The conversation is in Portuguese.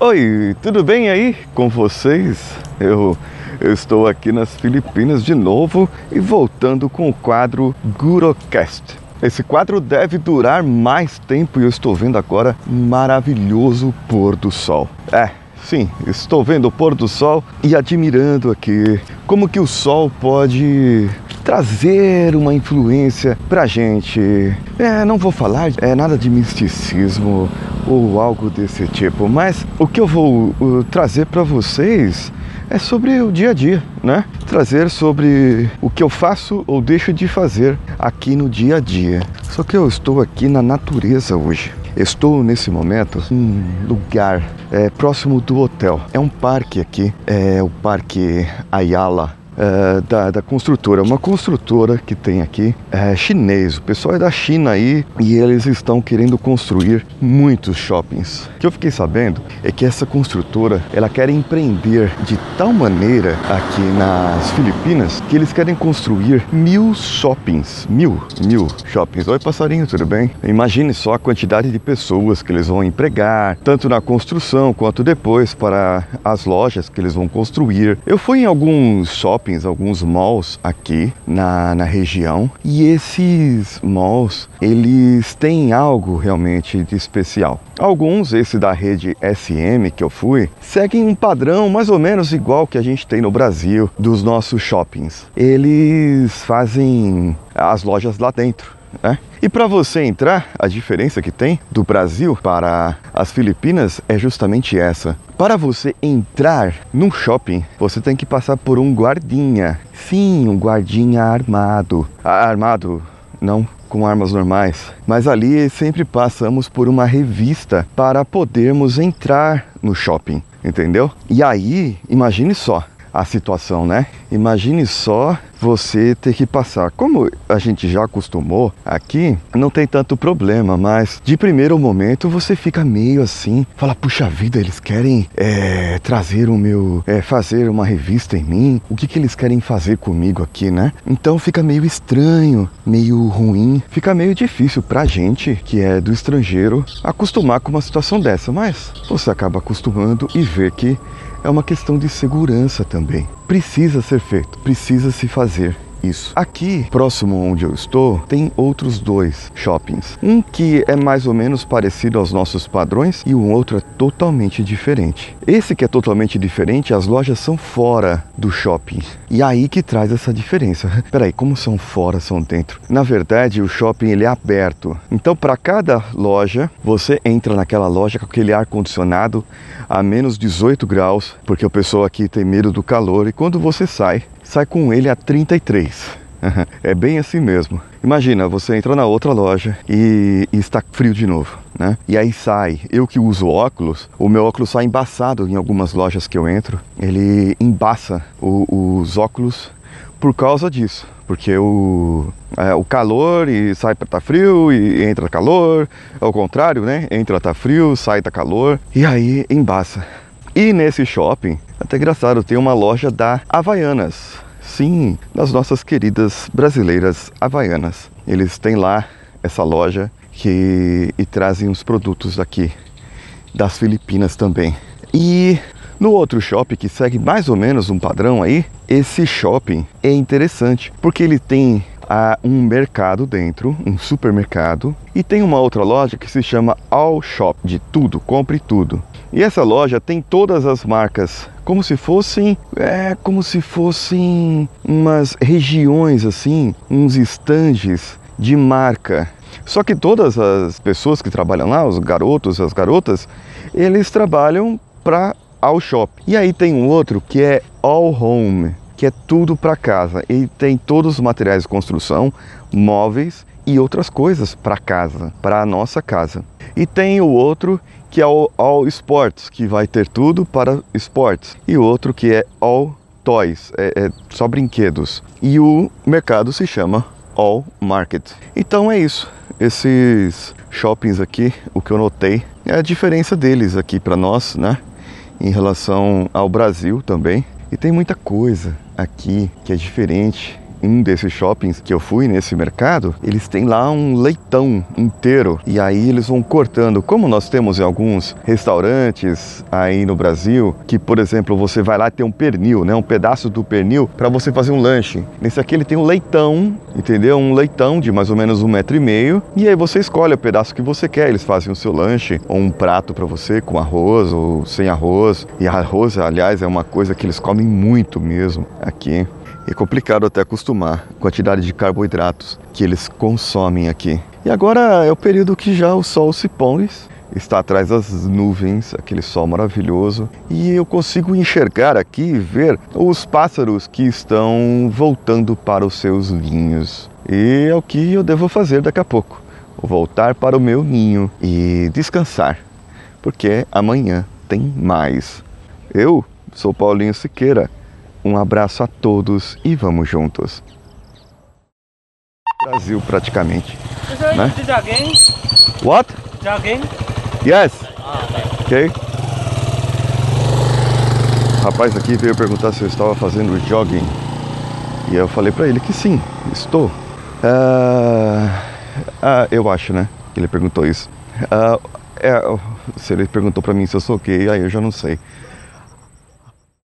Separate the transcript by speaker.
Speaker 1: Oi, tudo bem aí com vocês? Eu, eu estou aqui nas Filipinas de novo e voltando com o quadro Gurocast. Esse quadro deve durar mais tempo e eu estou vendo agora maravilhoso pôr do sol. É, sim, estou vendo o pôr do sol e admirando aqui como que o sol pode trazer uma influência pra gente. É, não vou falar é nada de misticismo ou algo desse tipo, mas o que eu vou uh, trazer para vocês é sobre o dia a dia, né? Trazer sobre o que eu faço ou deixo de fazer aqui no dia a dia. Só que eu estou aqui na natureza hoje. Estou nesse momento em um lugar é, próximo do hotel. É um parque aqui, é o Parque Ayala é, da, da, construtora. Uma construtora que tem aqui é chinês. O pessoal é da China aí e eles estão querendo construir muitos shoppings. O que eu fiquei sabendo é que essa construtora ela quer empreender de tal maneira aqui nas Filipinas que eles querem construir mil shoppings. Mil, mil shoppings. Oi, passarinho, tudo bem? Imagine só a quantidade de pessoas que eles vão empregar, tanto na construção quanto depois para as lojas que eles vão construir. Eu fui em alguns shoppings shoppings, alguns malls aqui na, na região e esses malls eles têm algo realmente de especial. Alguns, esse da rede SM que eu fui, seguem um padrão mais ou menos igual que a gente tem no Brasil dos nossos shoppings. Eles fazem as lojas lá dentro. Né? E para você entrar, a diferença que tem do Brasil para as Filipinas é justamente essa. Para você entrar num shopping, você tem que passar por um guardinha. Sim, um guardinha armado. Armado, não com armas normais. Mas ali sempre passamos por uma revista para podermos entrar no shopping, entendeu? E aí, imagine só, a situação, né? Imagine só você ter que passar. Como a gente já acostumou aqui, não tem tanto problema, mas de primeiro momento você fica meio assim, fala, puxa vida, eles querem é, trazer o meu, é, fazer uma revista em mim, o que, que eles querem fazer comigo aqui, né? Então fica meio estranho, meio ruim, fica meio difícil pra gente que é do estrangeiro acostumar com uma situação dessa, mas você acaba acostumando e vê que é uma questão de segurança também. Precisa ser feito, precisa se fazer isso. Aqui, próximo onde eu estou, tem outros dois shoppings. Um que é mais ou menos parecido aos nossos padrões e o outro é totalmente diferente. Esse que é totalmente diferente, as lojas são fora do shopping. E aí que traz essa diferença. Peraí, como são fora, são dentro? Na verdade, o shopping ele é aberto. Então, para cada loja, você entra naquela loja com aquele ar condicionado a menos 18 graus, porque o pessoal aqui tem medo do calor e quando você sai, sai com ele a 33. é bem assim mesmo. Imagina, você entra na outra loja e, e, está frio de novo, né? E aí sai. Eu que uso óculos, o meu óculos sai embaçado em algumas lojas que eu entro. Ele embaça o, os óculos por causa disso. Porque o, é, o calor e sai para tá frio e entra calor. Ao contrário, né? Entra tá frio, sai tá calor. E aí embaça. E nesse shopping até engraçado, tem uma loja da Havaianas. Sim, das nossas queridas brasileiras Havaianas. Eles têm lá essa loja que e trazem os produtos aqui das Filipinas também. E no outro shopping que segue mais ou menos um padrão aí, esse shopping é interessante porque ele tem ah, um mercado dentro, um supermercado, e tem uma outra loja que se chama All Shop, de tudo, compre tudo. E essa loja tem todas as marcas, como se fossem, é, como se fossem umas regiões assim, uns estandes de marca. Só que todas as pessoas que trabalham lá, os garotos, as garotas, eles trabalham para All Shop. E aí tem um outro que é All Home, que é tudo para casa. E tem todos os materiais de construção, móveis e outras coisas para casa, para a nossa casa. E tem o outro que é o All Sports, que vai ter tudo para esportes. E o outro que é All Toys, é, é só brinquedos. E o mercado se chama All Market. Então é isso. Esses shoppings aqui, o que eu notei é a diferença deles aqui para nós, né? Em relação ao Brasil também. E tem muita coisa aqui que é diferente um desses shoppings que eu fui nesse mercado, eles têm lá um leitão inteiro e aí eles vão cortando. Como nós temos em alguns restaurantes aí no Brasil, que por exemplo você vai lá e tem um pernil, né, um pedaço do pernil para você fazer um lanche. Nesse aqui ele tem um leitão, entendeu? Um leitão de mais ou menos um metro e meio e aí você escolhe o pedaço que você quer. Eles fazem o seu lanche ou um prato para você com arroz ou sem arroz. E arroz, aliás, é uma coisa que eles comem muito mesmo aqui. É complicado até acostumar a quantidade de carboidratos que eles consomem aqui. E agora é o período que já o sol se põe, está atrás das nuvens, aquele sol maravilhoso, e eu consigo enxergar aqui e ver os pássaros que estão voltando para os seus ninhos. E é o que eu devo fazer daqui a pouco. Voltar para o meu ninho e descansar, porque amanhã tem mais. Eu sou Paulinho Siqueira um abraço a todos e vamos juntos. Brasil praticamente. Né? What?
Speaker 2: Jogging?
Speaker 1: Yes. Ok. O rapaz aqui veio perguntar se eu estava fazendo jogging. E eu falei para ele que sim, estou. Ah, ah, eu acho, né? Ele perguntou isso. Ah, é, se ele perguntou para mim se eu sou ok, aí eu já não sei.